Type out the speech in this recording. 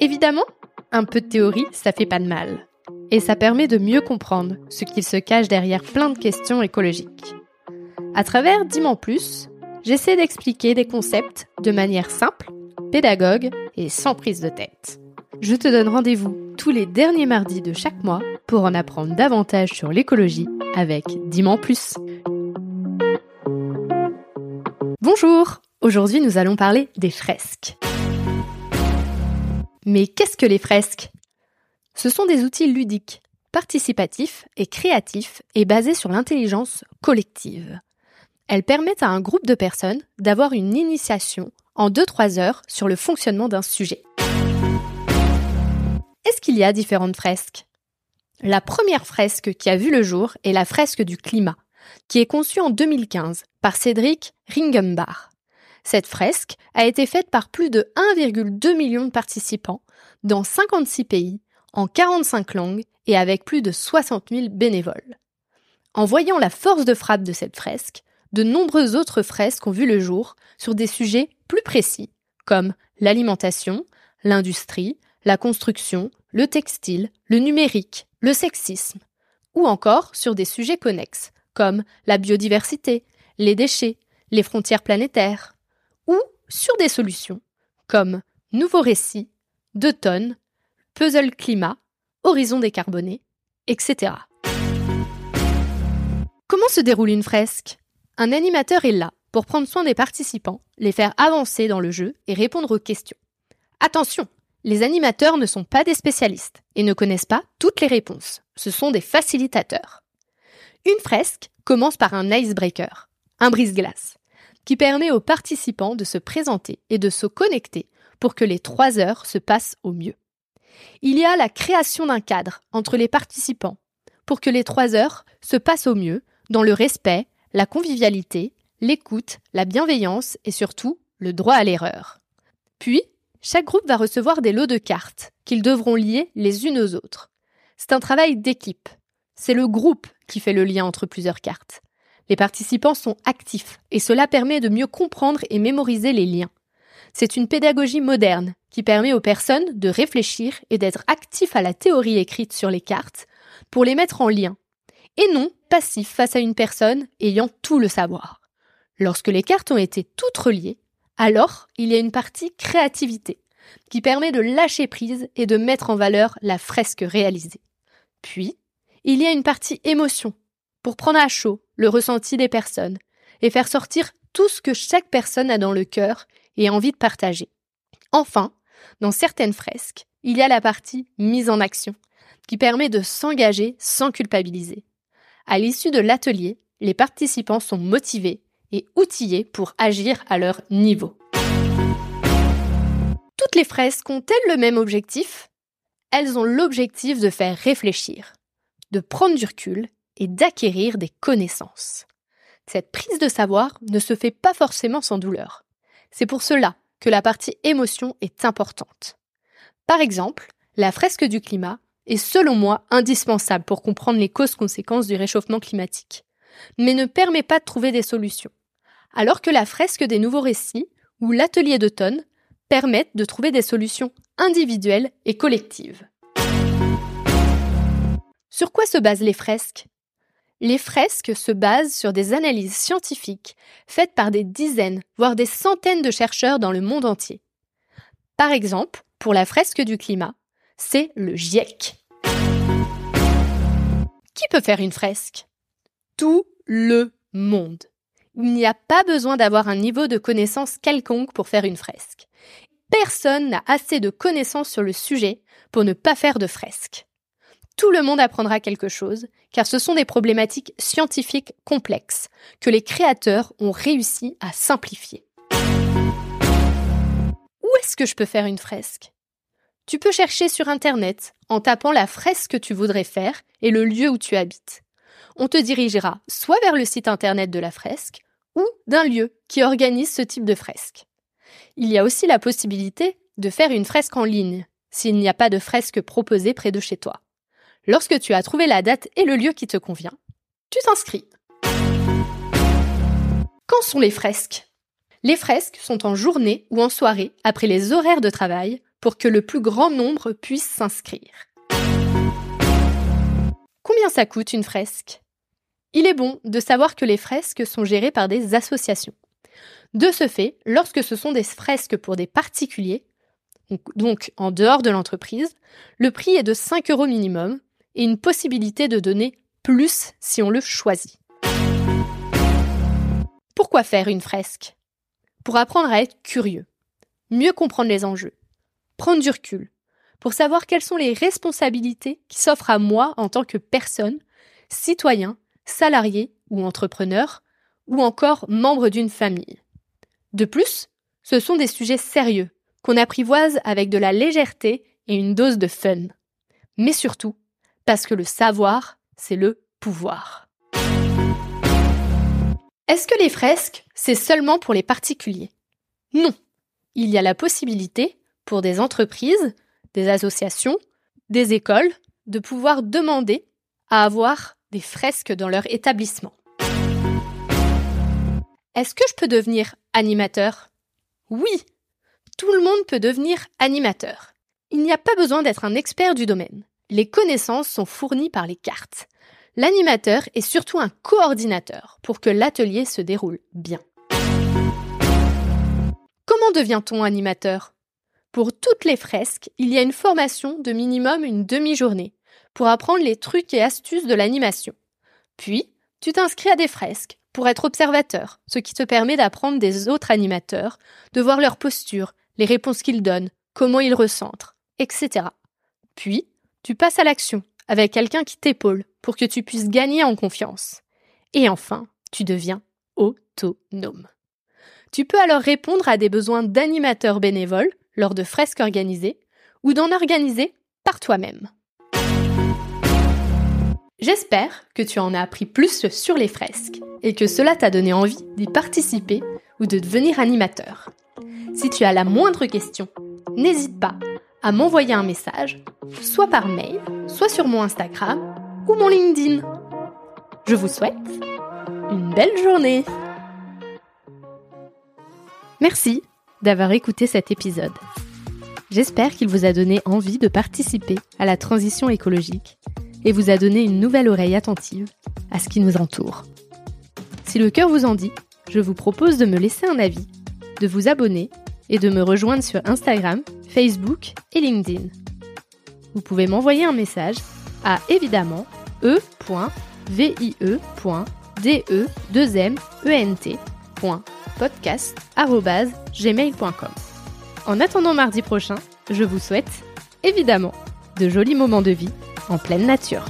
Évidemment, un peu de théorie, ça fait pas de mal. Et ça permet de mieux comprendre ce qu'il se cache derrière plein de questions écologiques. À travers Diman Plus, j'essaie d'expliquer des concepts de manière simple, pédagogue et sans prise de tête. Je te donne rendez-vous tous les derniers mardis de chaque mois pour en apprendre davantage sur l'écologie avec Diman Plus. Bonjour Aujourd'hui nous allons parler des fresques. Mais qu'est-ce que les fresques? Ce sont des outils ludiques, participatifs et créatifs et basés sur l'intelligence collective. Elles permettent à un groupe de personnes d'avoir une initiation en 2-3 heures sur le fonctionnement d'un sujet. Est-ce qu'il y a différentes fresques? La première fresque qui a vu le jour est la fresque du climat, qui est conçue en 2015 par Cédric Ringenbach. Cette fresque a été faite par plus de 1,2 million de participants dans 56 pays, en 45 langues et avec plus de 60 000 bénévoles. En voyant la force de frappe de cette fresque, de nombreuses autres fresques ont vu le jour sur des sujets plus précis, comme l'alimentation, l'industrie, la construction, le textile, le numérique, le sexisme, ou encore sur des sujets connexes, comme la biodiversité, les déchets, les frontières planétaires, ou sur des solutions comme Nouveau Récit, Deux tonnes, Puzzle Climat, Horizon décarboné, etc. Comment se déroule une fresque? Un animateur est là pour prendre soin des participants, les faire avancer dans le jeu et répondre aux questions. Attention, les animateurs ne sont pas des spécialistes et ne connaissent pas toutes les réponses. Ce sont des facilitateurs. Une fresque commence par un icebreaker, un brise-glace qui permet aux participants de se présenter et de se connecter pour que les trois heures se passent au mieux. Il y a la création d'un cadre entre les participants pour que les trois heures se passent au mieux dans le respect, la convivialité, l'écoute, la bienveillance et surtout le droit à l'erreur. Puis, chaque groupe va recevoir des lots de cartes qu'ils devront lier les unes aux autres. C'est un travail d'équipe. C'est le groupe qui fait le lien entre plusieurs cartes. Les participants sont actifs et cela permet de mieux comprendre et mémoriser les liens. C'est une pédagogie moderne qui permet aux personnes de réfléchir et d'être actifs à la théorie écrite sur les cartes pour les mettre en lien, et non passifs face à une personne ayant tout le savoir. Lorsque les cartes ont été toutes reliées, alors il y a une partie créativité qui permet de lâcher prise et de mettre en valeur la fresque réalisée. Puis, il y a une partie émotion pour prendre à chaud le ressenti des personnes et faire sortir tout ce que chaque personne a dans le cœur et envie de partager. Enfin, dans certaines fresques, il y a la partie mise en action, qui permet de s'engager sans culpabiliser. À l'issue de l'atelier, les participants sont motivés et outillés pour agir à leur niveau. Toutes les fresques ont-elles le même objectif? Elles ont l'objectif de faire réfléchir, de prendre du recul et d'acquérir des connaissances. Cette prise de savoir ne se fait pas forcément sans douleur. C'est pour cela que la partie émotion est importante. Par exemple, la fresque du climat est selon moi indispensable pour comprendre les causes-conséquences du réchauffement climatique, mais ne permet pas de trouver des solutions. Alors que la fresque des nouveaux récits ou l'atelier d'automne permettent de trouver des solutions individuelles et collectives. Sur quoi se basent les fresques? Les fresques se basent sur des analyses scientifiques faites par des dizaines, voire des centaines de chercheurs dans le monde entier. Par exemple, pour la fresque du climat, c'est le GIEC. Qui peut faire une fresque? Tout le monde. Il n'y a pas besoin d'avoir un niveau de connaissance quelconque pour faire une fresque. Personne n'a assez de connaissances sur le sujet pour ne pas faire de fresque tout le monde apprendra quelque chose, car ce sont des problématiques scientifiques complexes que les créateurs ont réussi à simplifier. Où est-ce que je peux faire une fresque? Tu peux chercher sur Internet en tapant la fresque que tu voudrais faire et le lieu où tu habites. On te dirigera soit vers le site Internet de la fresque, ou d'un lieu qui organise ce type de fresque. Il y a aussi la possibilité de faire une fresque en ligne, s'il n'y a pas de fresque proposée près de chez toi. Lorsque tu as trouvé la date et le lieu qui te convient, tu t'inscris. Quand sont les fresques? Les fresques sont en journée ou en soirée après les horaires de travail pour que le plus grand nombre puisse s'inscrire. Combien ça coûte une fresque? Il est bon de savoir que les fresques sont gérées par des associations. De ce fait, lorsque ce sont des fresques pour des particuliers, donc en dehors de l'entreprise, le prix est de 5 euros minimum et une possibilité de donner plus si on le choisit. Pourquoi faire une fresque? Pour apprendre à être curieux, mieux comprendre les enjeux, prendre du recul, pour savoir quelles sont les responsabilités qui s'offrent à moi en tant que personne, citoyen, salarié ou entrepreneur, ou encore membre d'une famille. De plus, ce sont des sujets sérieux qu'on apprivoise avec de la légèreté et une dose de fun. Mais surtout, parce que le savoir, c'est le pouvoir. Est-ce que les fresques, c'est seulement pour les particuliers? Non. Il y a la possibilité, pour des entreprises, des associations, des écoles, de pouvoir demander à avoir des fresques dans leur établissement. Est-ce que je peux devenir animateur? Oui, tout le monde peut devenir animateur. Il n'y a pas besoin d'être un expert du domaine. Les connaissances sont fournies par les cartes. L'animateur est surtout un coordinateur pour que l'atelier se déroule bien. Comment devient-on animateur? Pour toutes les fresques, il y a une formation de minimum une demi-journée pour apprendre les trucs et astuces de l'animation. Puis, tu t'inscris à des fresques pour être observateur, ce qui te permet d'apprendre des autres animateurs, de voir leur posture, les réponses qu'ils donnent, comment ils recentrent, etc. Puis, tu passes à l'action avec quelqu'un qui t'épaule pour que tu puisses gagner en confiance. Et enfin, tu deviens autonome. Tu peux alors répondre à des besoins d'animateurs bénévoles lors de fresques organisées ou d'en organiser par toi-même. J'espère que tu en as appris plus sur les fresques et que cela t'a donné envie d'y participer ou de devenir animateur. Si tu as la moindre question, n'hésite pas à m'envoyer un message, soit par mail, soit sur mon Instagram ou mon LinkedIn. Je vous souhaite une belle journée. Merci d'avoir écouté cet épisode. J'espère qu'il vous a donné envie de participer à la transition écologique et vous a donné une nouvelle oreille attentive à ce qui nous entoure. Si le cœur vous en dit, je vous propose de me laisser un avis, de vous abonner et de me rejoindre sur Instagram, Facebook et LinkedIn. Vous pouvez m'envoyer un message à évidemment e.vie.de2ment.podcast.gmail.com. En attendant mardi prochain, je vous souhaite, évidemment, de jolis moments de vie en pleine nature.